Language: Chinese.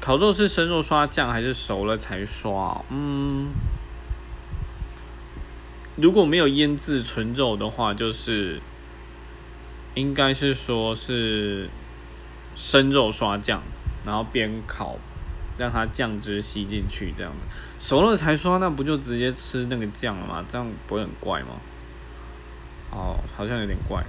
烤肉是生肉刷酱还是熟了才刷？嗯。如果没有腌制纯肉的话就是应该是说是生肉刷酱然后边烤让它酱汁吸进去这样子。熟了才刷那不就直接吃那个酱了吗？这样不会很怪吗？哦好像有点怪。